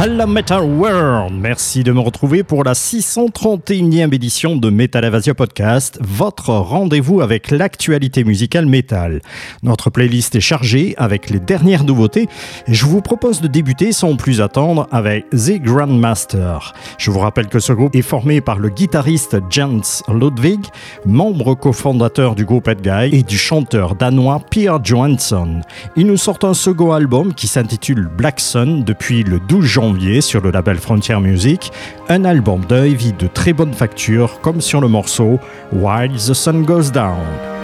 Hello Metal World, merci de me retrouver pour la 631e édition de Metal Invasion Podcast, votre rendez-vous avec l'actualité musicale métal. Notre playlist est chargée avec les dernières nouveautés et je vous propose de débuter sans plus attendre avec The Grandmaster. Je vous rappelle que ce groupe est formé par le guitariste Jens Ludwig, membre cofondateur du groupe Guy et du chanteur danois Pierre Johansson. Ils nous sortent un second album qui s'intitule Black Sun depuis le 12 janvier sur le label Frontier Music, un album d'un heavy de très bonne facture comme sur le morceau While the Sun Goes Down.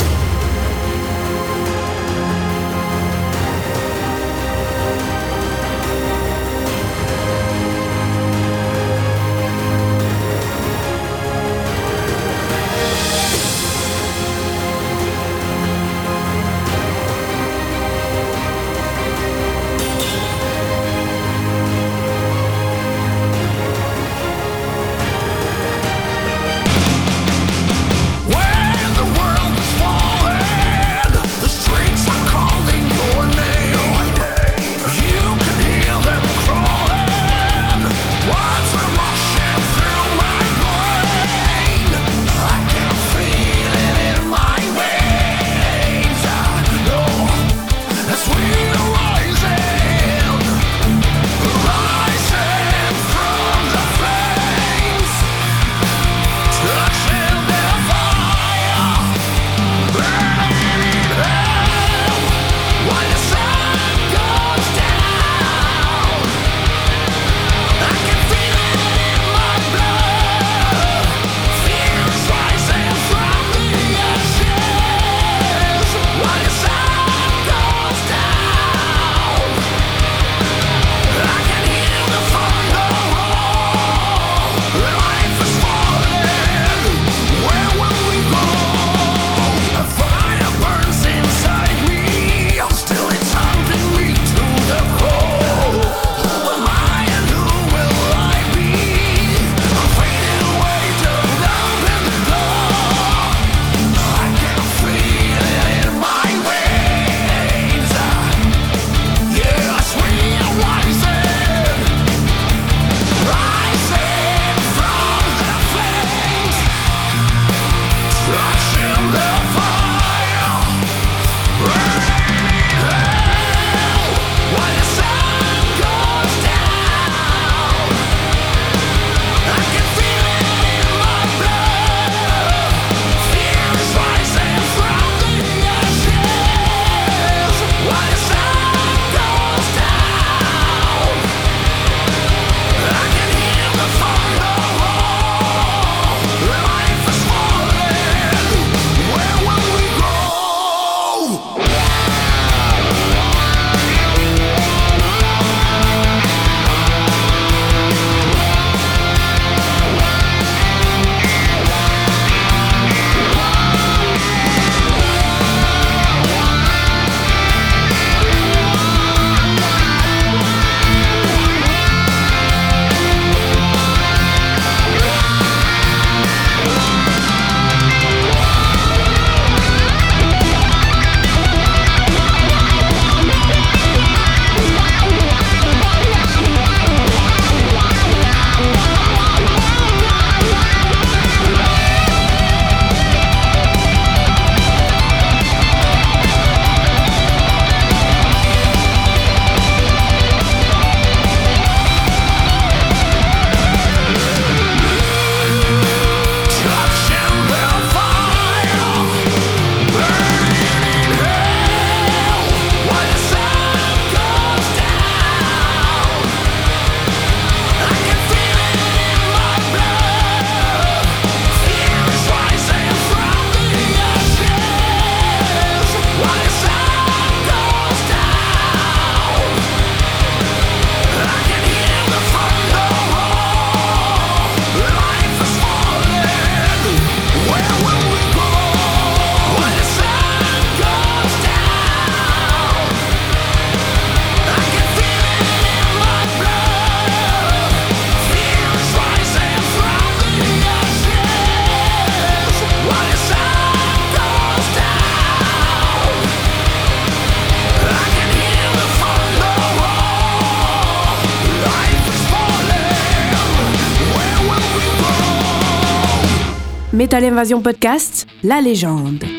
Metal Invasion Podcast, la légende.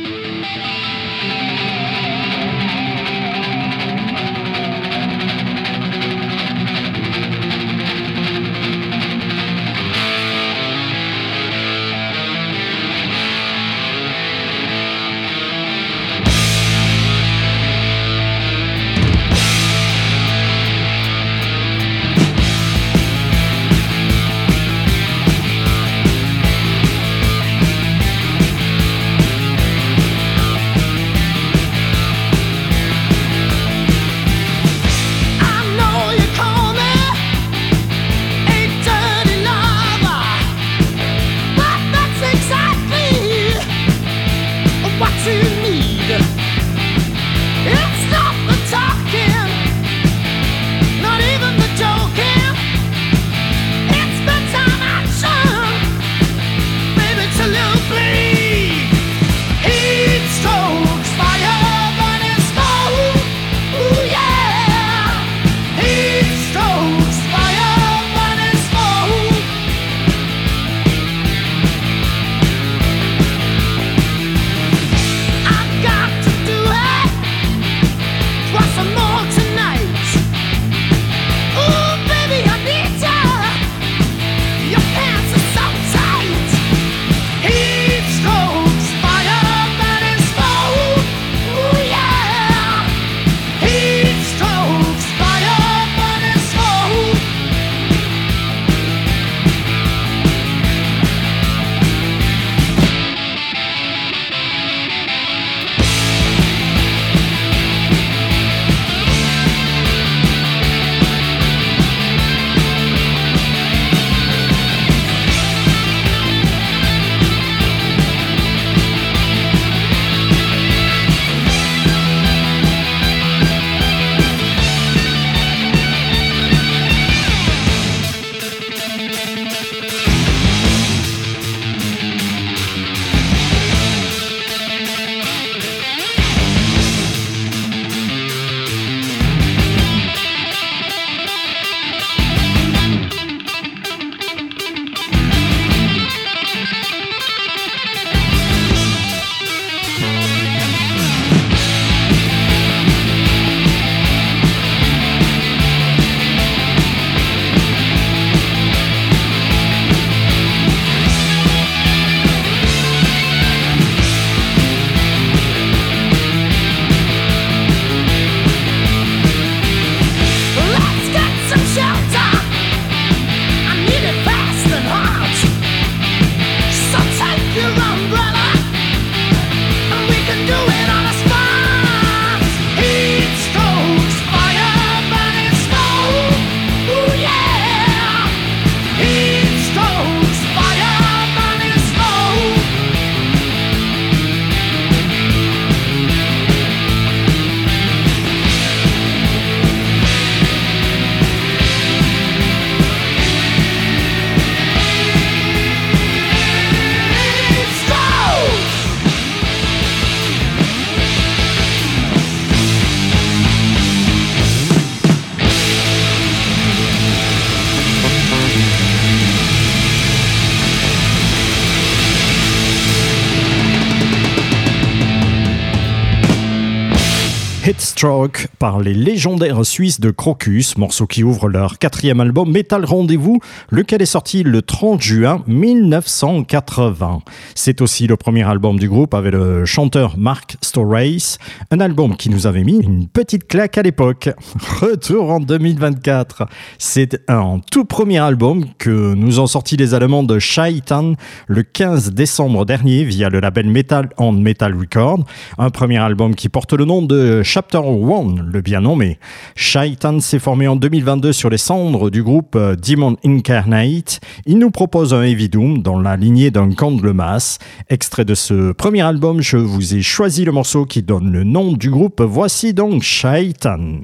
Stroke par les légendaires Suisses de Crocus, morceau qui ouvre leur quatrième album Metal Rendez-vous, lequel est sorti le 30 juin 1980. C'est aussi le premier album du groupe avec le chanteur Mark Storace, un album qui nous avait mis une petite claque à l'époque. Retour en 2024. C'est un tout premier album que nous ont sorti les Allemands de Shaitan le 15 décembre dernier via le label Metal on Metal Record, un premier album qui porte le nom de Chapter One, le bien nommé. Shaitan s'est formé en 2022 sur les cendres du groupe euh, Demon Incarnate. Il nous propose un Heavy Doom dans la lignée d'un Candlemas. Extrait de ce premier album, je vous ai choisi le morceau qui donne le nom du groupe. Voici donc Shaitan.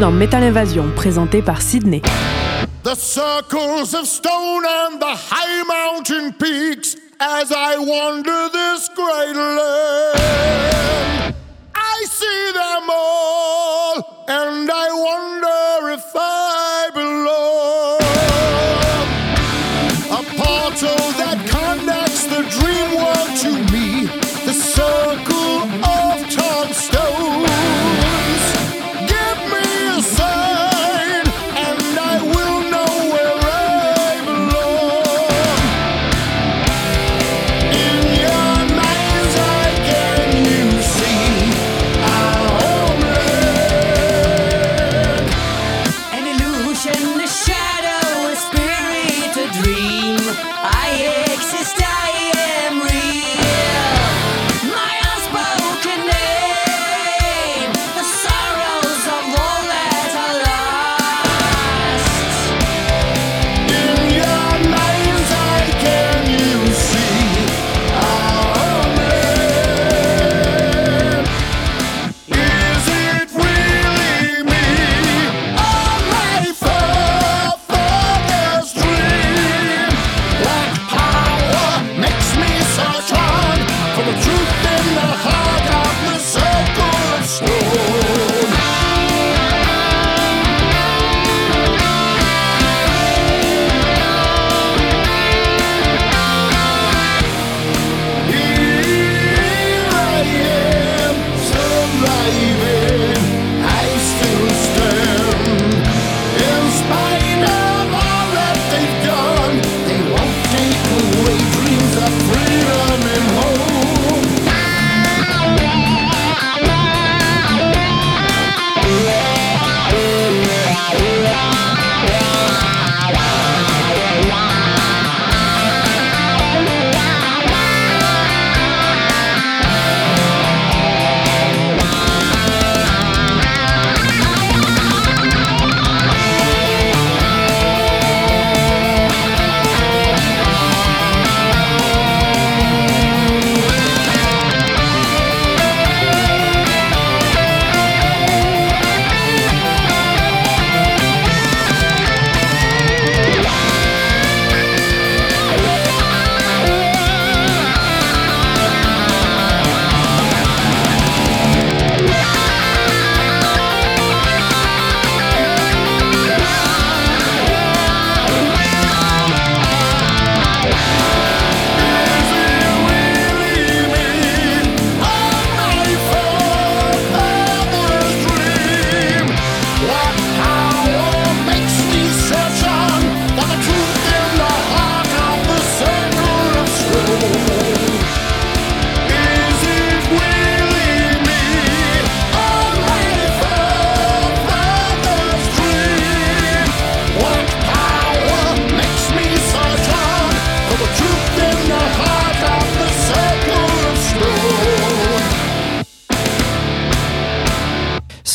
Dans Metal Invasion, présenté par Sydney. The circles of stone and the high mountain peaks as I wander this great land.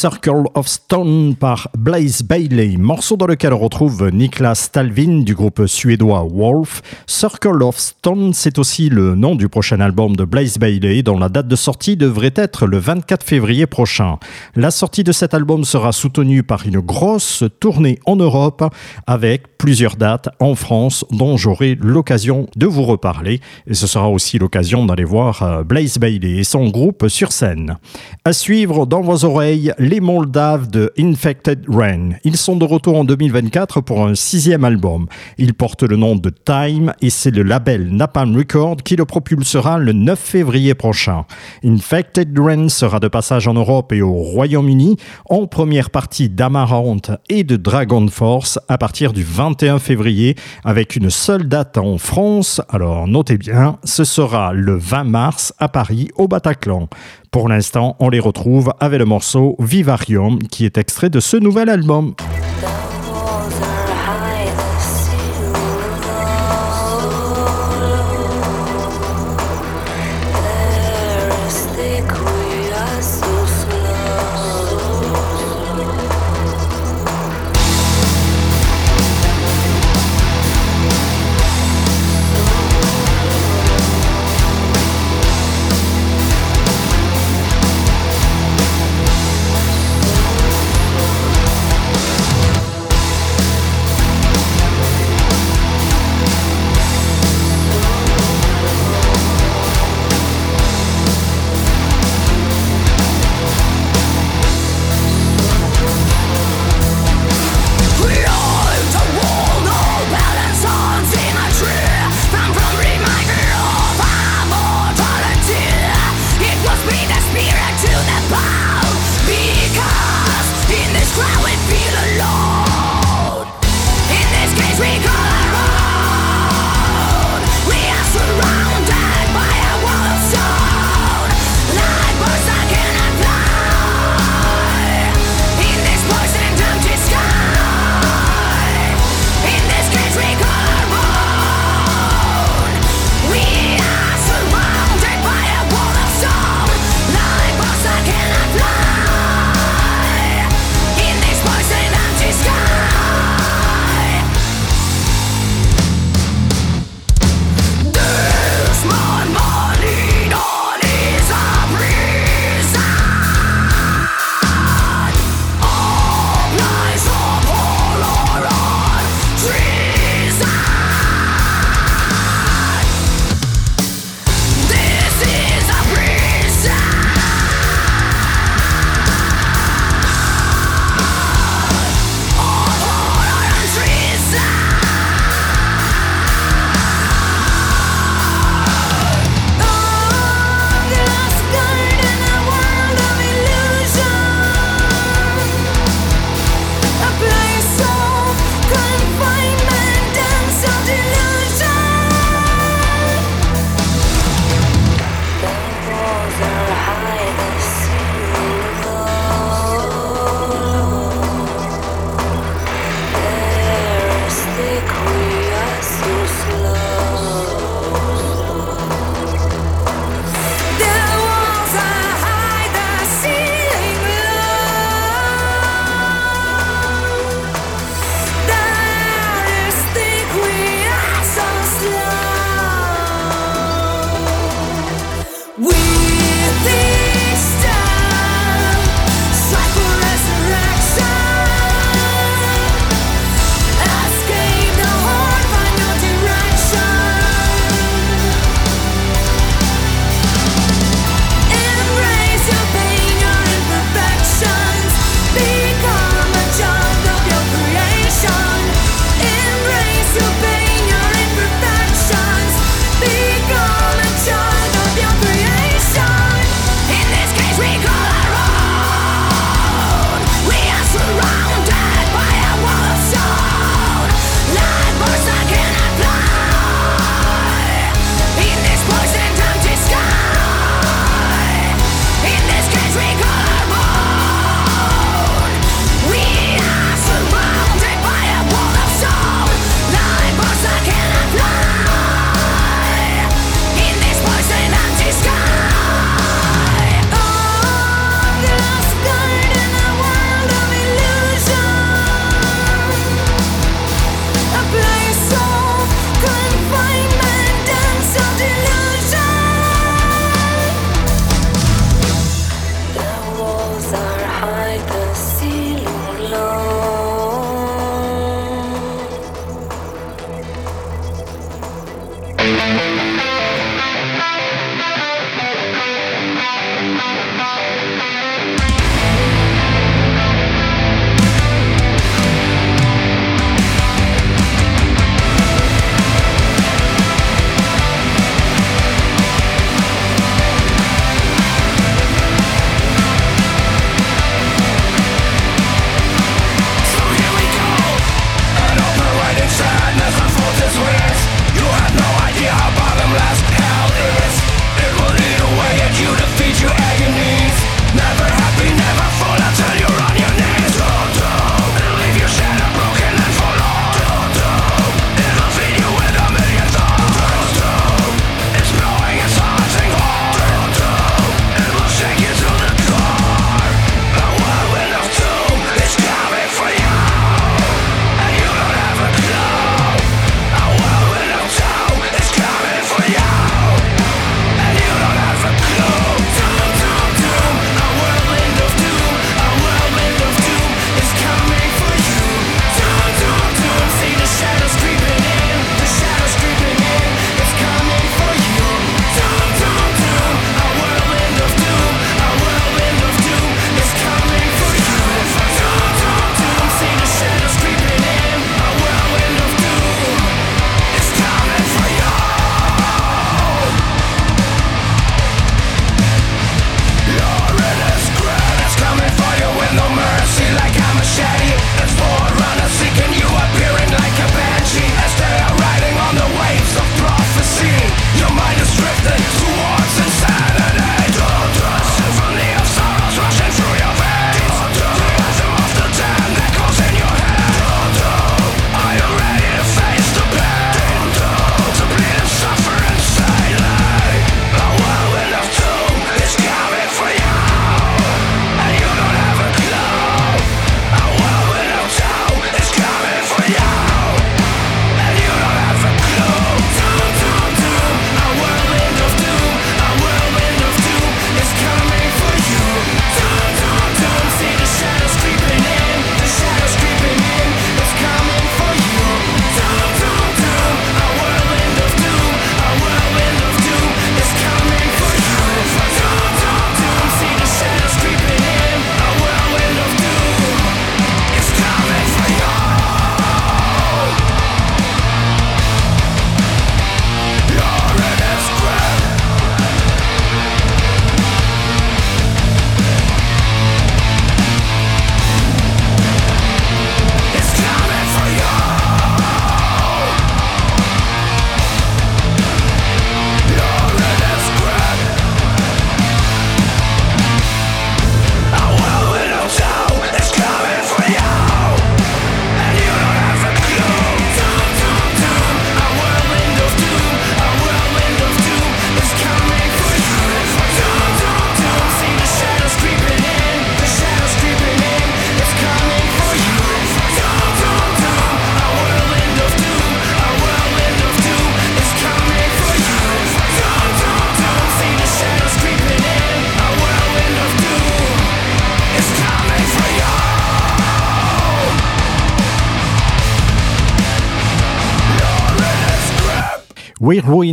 Circle of Stone par Blaze Bailey, morceau dans lequel on retrouve Niklas Stalvin du groupe suédois Wolf. Circle of Stone, c'est aussi le nom du prochain album de Blaze Bailey, dont la date de sortie devrait être le 24 février prochain. La sortie de cet album sera soutenue par une grosse tournée en Europe, avec plusieurs dates en France, dont j'aurai l'occasion de vous reparler. Et ce sera aussi l'occasion d'aller voir euh, Blaze Bailey et son groupe sur scène. À suivre dans vos oreilles, les Moldaves de Infected Rain. Ils sont de retour en 2024 pour un sixième album. Ils portent le nom de Time et c'est le label Napalm Record qui le propulsera le 9 février prochain. Infected Rain sera de passage en Europe et au Royaume-Uni en première partie d'Amarante et de Dragon Force à partir du 21 février avec une seule date en France. Alors notez bien, ce sera le 20 mars à Paris au Bataclan. Pour l'instant, on les retrouve avec le morceau Vivarium qui est extrait de ce nouvel album.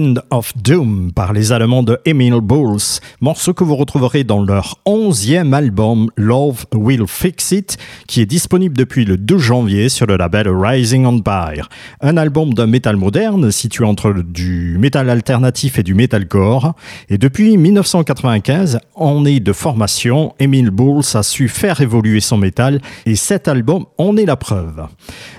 Berlin of Doom par les Allemands de Emil Bulls, morceau que vous retrouverez dans leur onzième album Love Will Fix It, qui est disponible depuis le 2 janvier sur le label Rising Empire. Un album de métal moderne situé entre du métal alternatif et du metalcore. Et depuis 1995, en est de formation, Emil Bulls a su faire évoluer son métal et cet album en est la preuve.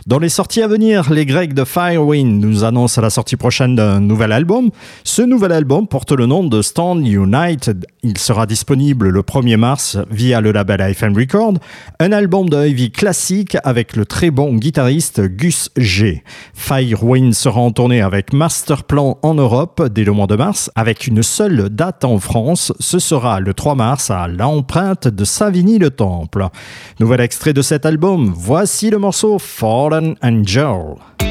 Dans les sorties à venir, les Grecs de Firewind nous annoncent la sortie prochaine d'un nouvel album. Ce nouvel album porte le nom de Stand United. Il sera disponible le 1er mars via le label AFM Record. Un album de heavy classique avec le très bon guitariste Gus G. Firewind sera en tournée avec Masterplan en Europe dès le mois de mars avec une seule date en France. Ce sera le 3 mars à l'empreinte de Savigny-le-Temple. Nouvel extrait de cet album. Voici le morceau Fallen Angel.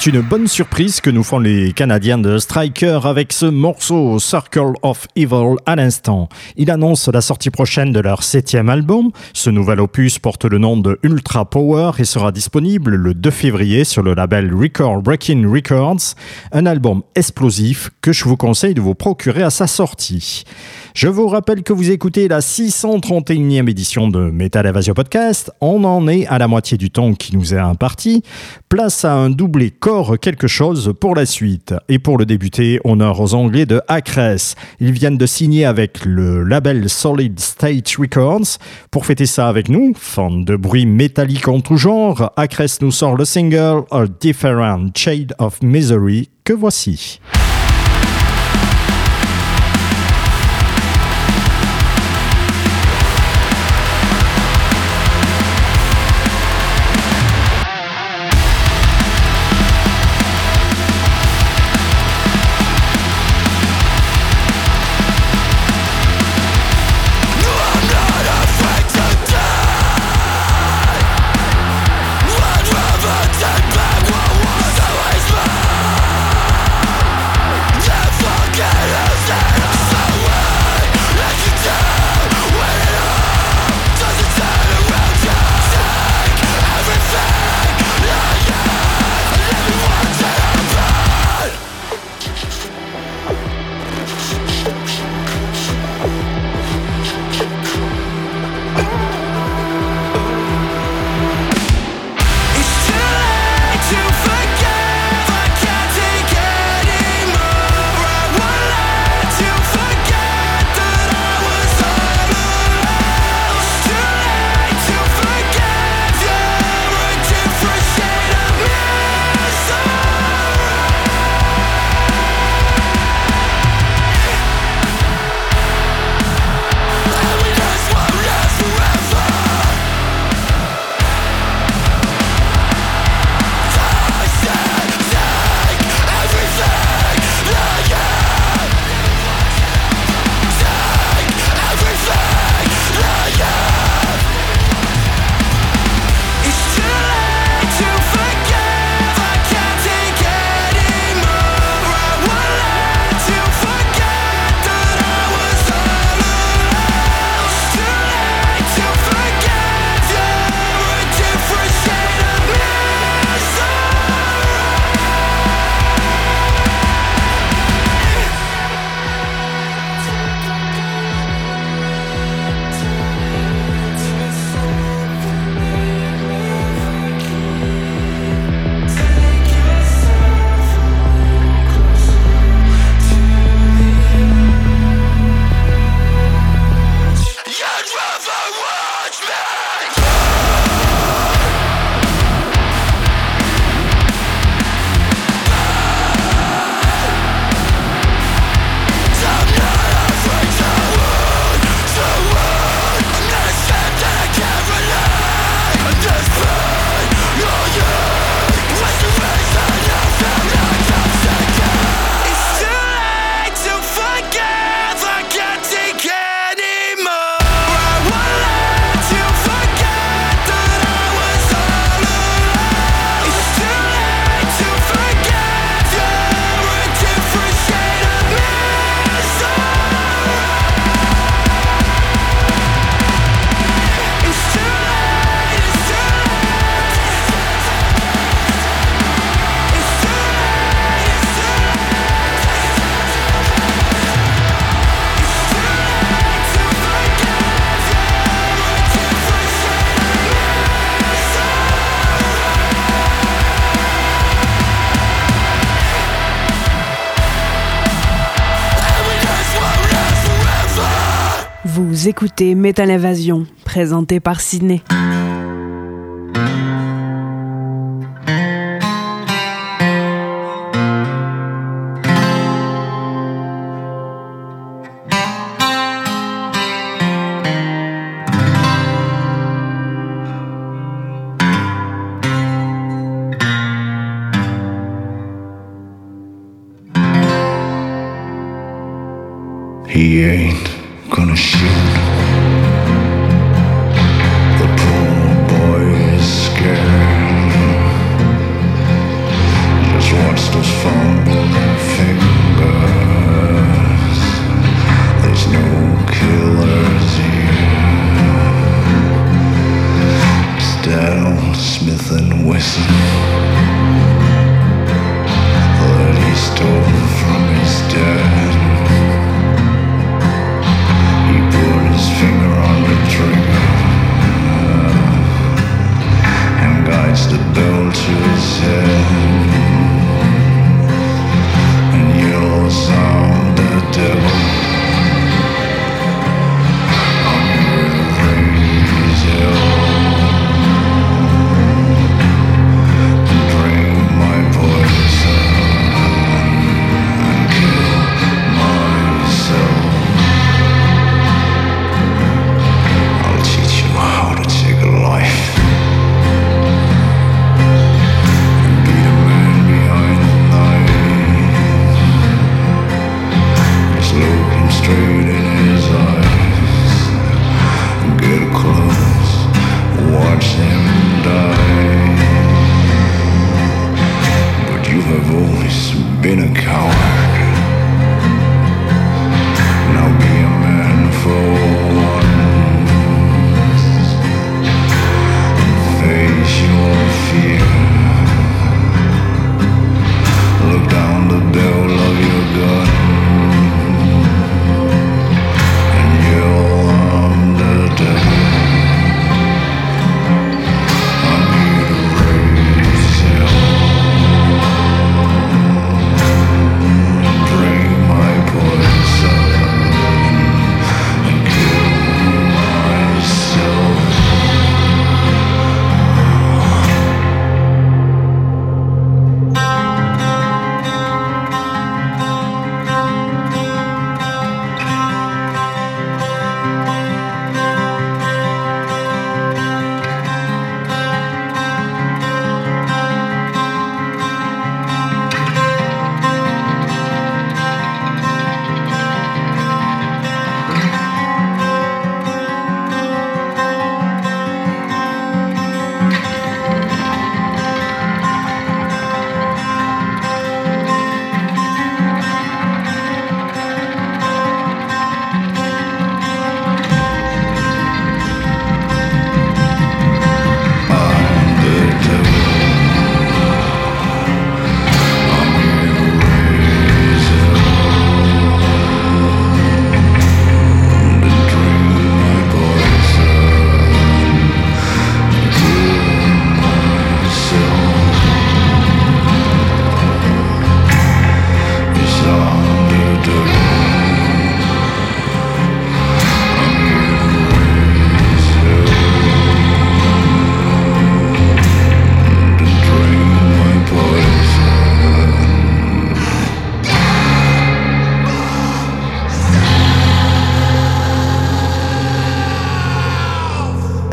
C'est une bonne surprise que nous font les Canadiens de Striker avec ce morceau Circle of Evil à l'instant. Il annonce la sortie prochaine de leur septième album. Ce nouvel opus porte le nom de Ultra Power et sera disponible le 2 février sur le label Record Breaking Records. Un album explosif que je vous conseille de vous procurer à sa sortie. Je vous rappelle que vous écoutez la 631e édition de Metal Evasion Podcast. On en est à la moitié du temps qui nous est imparti. Place à un doublé corps quelque chose pour la suite. Et pour le débuter, honneur aux Anglais de Acres. Ils viennent de signer avec le label Solid State Records. Pour fêter ça avec nous, fans de bruit métallique en tout genre, Acres nous sort le single A Different Shade of Misery que voici. Écoutez Metal Invasion, présenté par Sydney.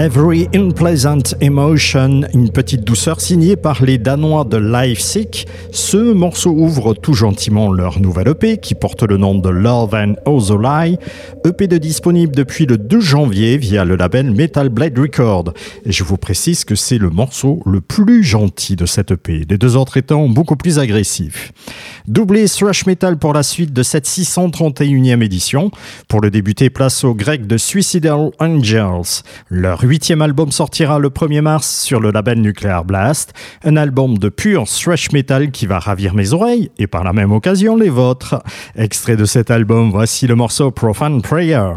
Every Unpleasant Emotion, une petite douceur signée par les Danois de Life Sick. Ce morceau ouvre tout gentiment leur nouvelle EP qui porte le nom de Love and Ozolai. EP de disponible depuis le 2 janvier via le label Metal Blade Record. Et je vous précise que c'est le morceau le plus gentil de cette EP, les deux autres étant beaucoup plus agressifs. Doublé thrash metal pour la suite de cette 631e édition. Pour le débuter, place aux Grecs de Suicidal Angels. Huitième album sortira le 1er mars sur le label Nuclear Blast, un album de pur thrash metal qui va ravir mes oreilles et par la même occasion les vôtres. Extrait de cet album, voici le morceau Profane Prayer.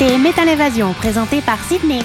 Écoutez Métal Évasion, présenté par Sydney.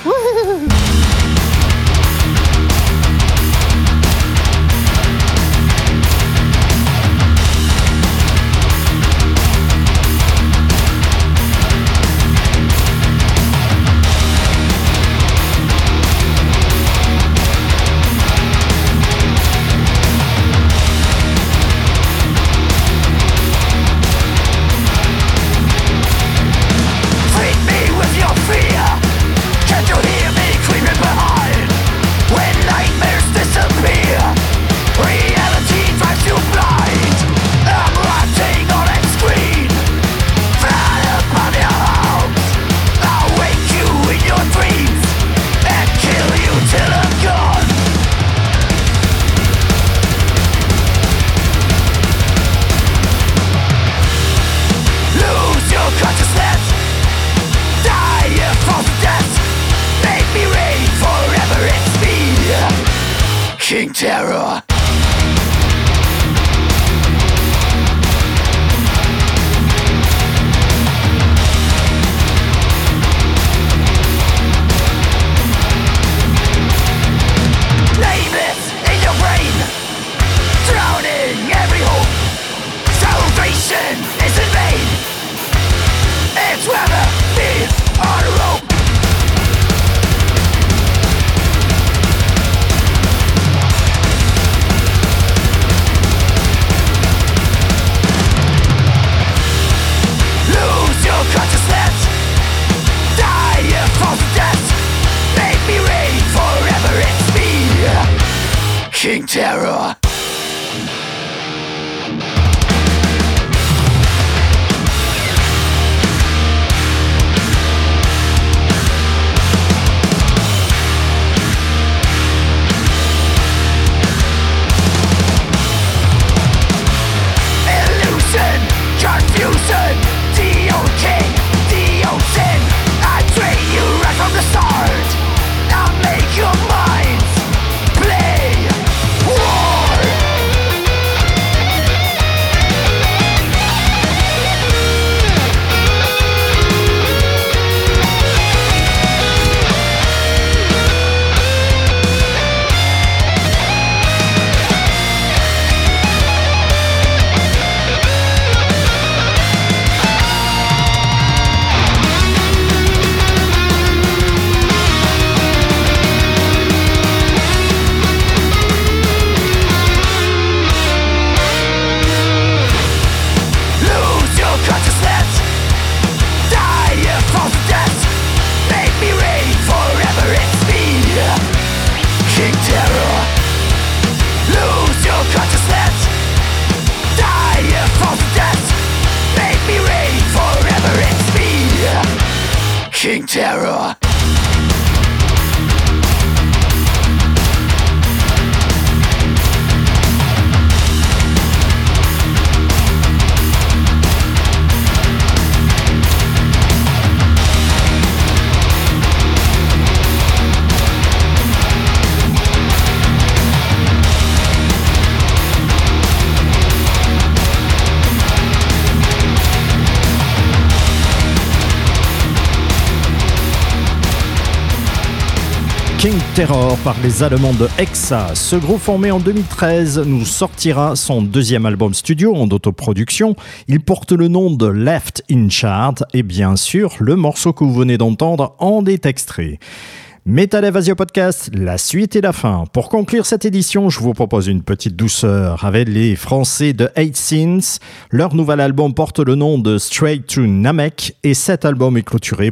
King Terror. King Terror par les Allemands de Hexa. Ce groupe formé en 2013 nous sortira son deuxième album studio en autoproduction. Il porte le nom de Left in Chart et bien sûr le morceau que vous venez d'entendre en est extrait. Metal Evasion Podcast, la suite et la fin. Pour conclure cette édition, je vous propose une petite douceur avec les Français de Eight Sins. Leur nouvel album porte le nom de Straight to Namek et cet album est clôturé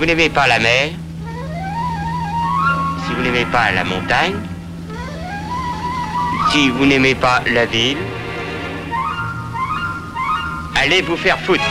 vous n'aimez pas la mer, si vous n'aimez pas la montagne, si vous n'aimez pas la ville, Allez vous faire foutre.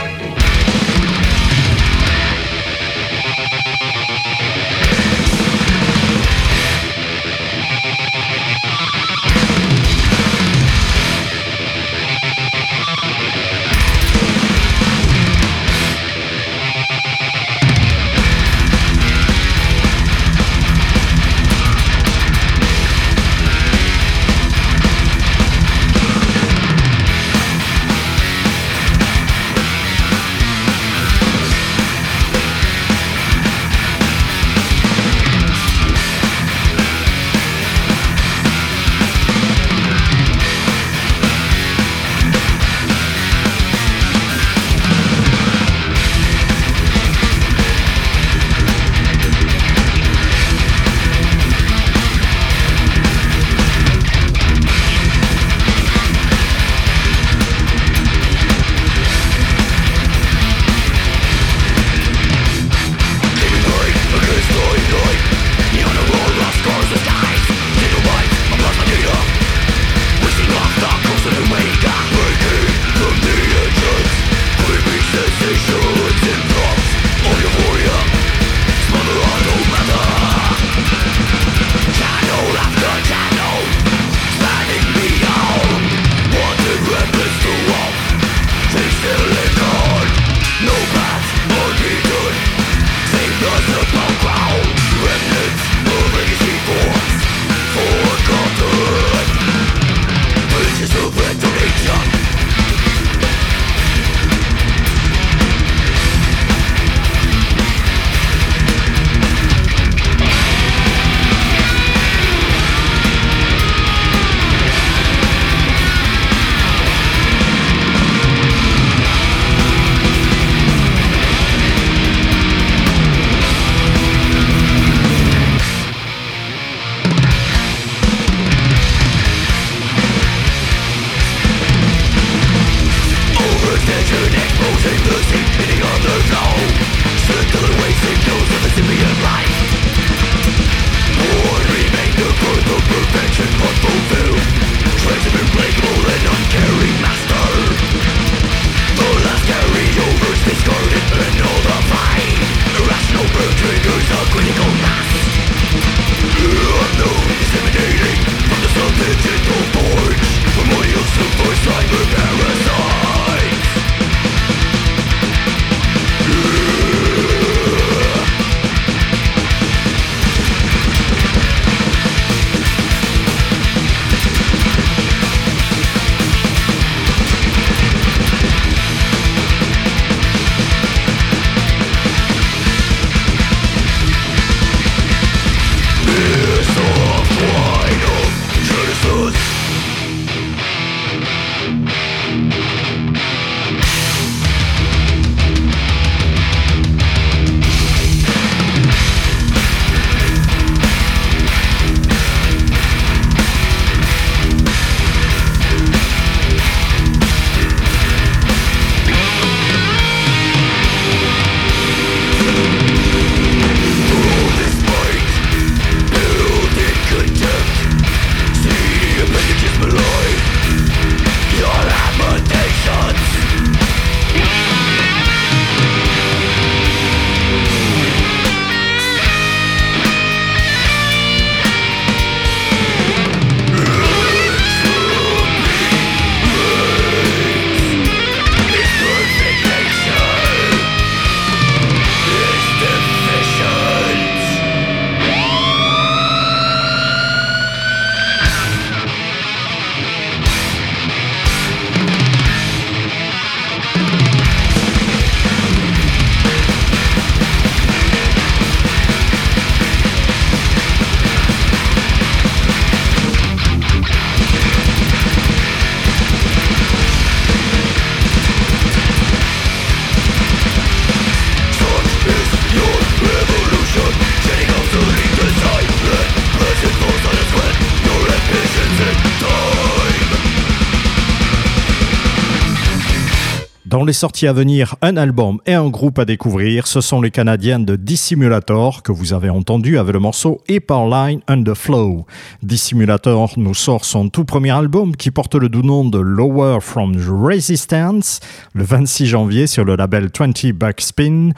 Les sorties à venir, un album et un groupe à découvrir, ce sont les Canadiens de Dissimulator que vous avez entendu avec le morceau Hyperline and the Flow. Dissimulator nous sort son tout premier album qui porte le doux nom de Lower from Resistance le 26 janvier sur le label 20 Backspin.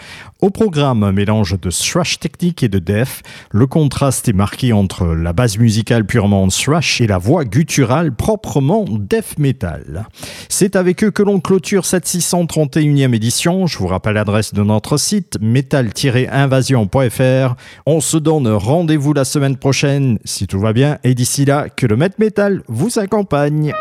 Au programme, un mélange de thrash technique et de death. Le contraste est marqué entre la base musicale purement thrash et la voix gutturale proprement death metal. C'est avec eux que l'on clôture cette 631e édition. Je vous rappelle l'adresse de notre site metal-invasion.fr. On se donne rendez-vous la semaine prochaine si tout va bien et d'ici là que le Met Metal vous accompagne.